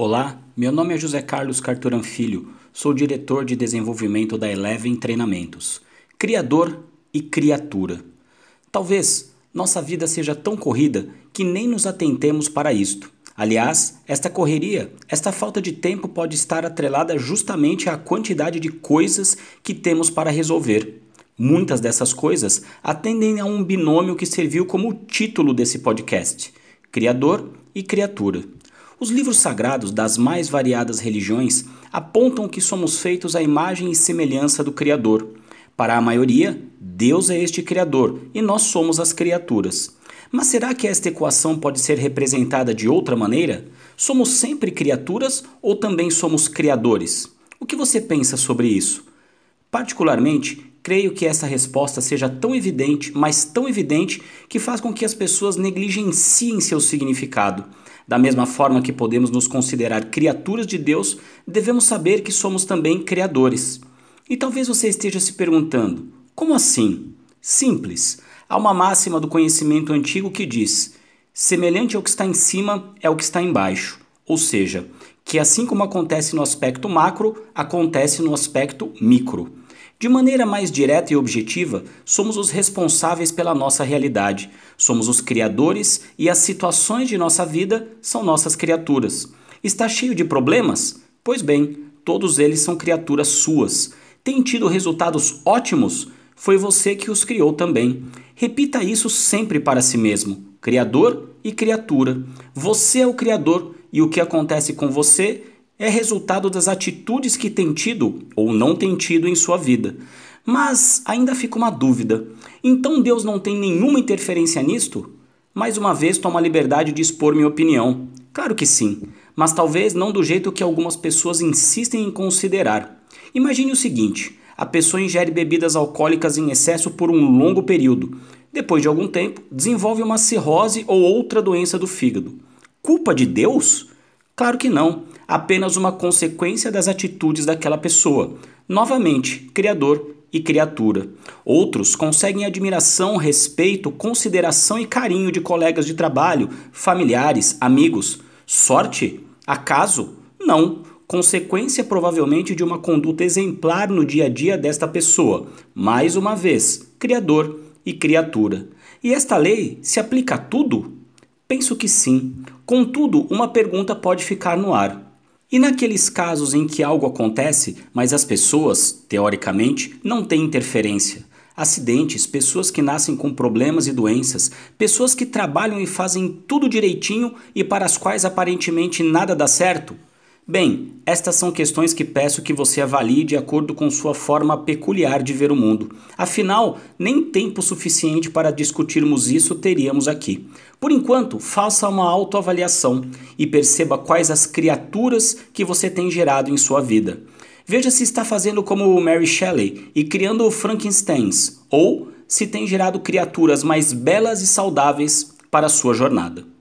Olá, meu nome é José Carlos Carturan Filho, sou diretor de desenvolvimento da Eleven Treinamentos, criador e criatura. Talvez nossa vida seja tão corrida que nem nos atentemos para isto. Aliás, esta correria, esta falta de tempo pode estar atrelada justamente à quantidade de coisas que temos para resolver. Muitas dessas coisas atendem a um binômio que serviu como título desse podcast: Criador e Criatura. Os livros sagrados das mais variadas religiões apontam que somos feitos à imagem e semelhança do Criador. Para a maioria, Deus é este Criador e nós somos as criaturas. Mas será que esta equação pode ser representada de outra maneira? Somos sempre criaturas ou também somos criadores? O que você pensa sobre isso? Particularmente, creio que essa resposta seja tão evidente, mas tão evidente, que faz com que as pessoas negligenciem seu significado. Da mesma forma que podemos nos considerar criaturas de Deus, devemos saber que somos também criadores. E talvez você esteja se perguntando: como assim? Simples. Há uma máxima do conhecimento antigo que diz: semelhante ao que está em cima é o que está embaixo. Ou seja, que assim como acontece no aspecto macro, acontece no aspecto micro. De maneira mais direta e objetiva, somos os responsáveis pela nossa realidade, somos os criadores e as situações de nossa vida são nossas criaturas. Está cheio de problemas? Pois bem, todos eles são criaturas suas. Tem tido resultados ótimos? Foi você que os criou também. Repita isso sempre para si mesmo: Criador e criatura. Você é o Criador e o que acontece com você é resultado das atitudes que tem tido ou não tem tido em sua vida. Mas ainda fica uma dúvida. Então Deus não tem nenhuma interferência nisto? Mais uma vez tomo a liberdade de expor minha opinião. Claro que sim, mas talvez não do jeito que algumas pessoas insistem em considerar. Imagine o seguinte: a pessoa ingere bebidas alcoólicas em excesso por um longo período. Depois de algum tempo, desenvolve uma cirrose ou outra doença do fígado. Culpa de Deus? Claro que não apenas uma consequência das atitudes daquela pessoa. Novamente, criador e criatura. Outros conseguem admiração, respeito, consideração e carinho de colegas de trabalho, familiares, amigos. Sorte? Acaso? Não. Consequência provavelmente de uma conduta exemplar no dia a dia desta pessoa. Mais uma vez, criador e criatura. E esta lei se aplica a tudo? Penso que sim. Contudo, uma pergunta pode ficar no ar. E naqueles casos em que algo acontece, mas as pessoas, teoricamente, não têm interferência? Acidentes, pessoas que nascem com problemas e doenças, pessoas que trabalham e fazem tudo direitinho e para as quais aparentemente nada dá certo? Bem, estas são questões que peço que você avalie de acordo com sua forma peculiar de ver o mundo. Afinal, nem tempo suficiente para discutirmos isso teríamos aqui. Por enquanto, faça uma autoavaliação e perceba quais as criaturas que você tem gerado em sua vida. Veja se está fazendo como Mary Shelley e criando Frankensteins, ou se tem gerado criaturas mais belas e saudáveis para sua jornada.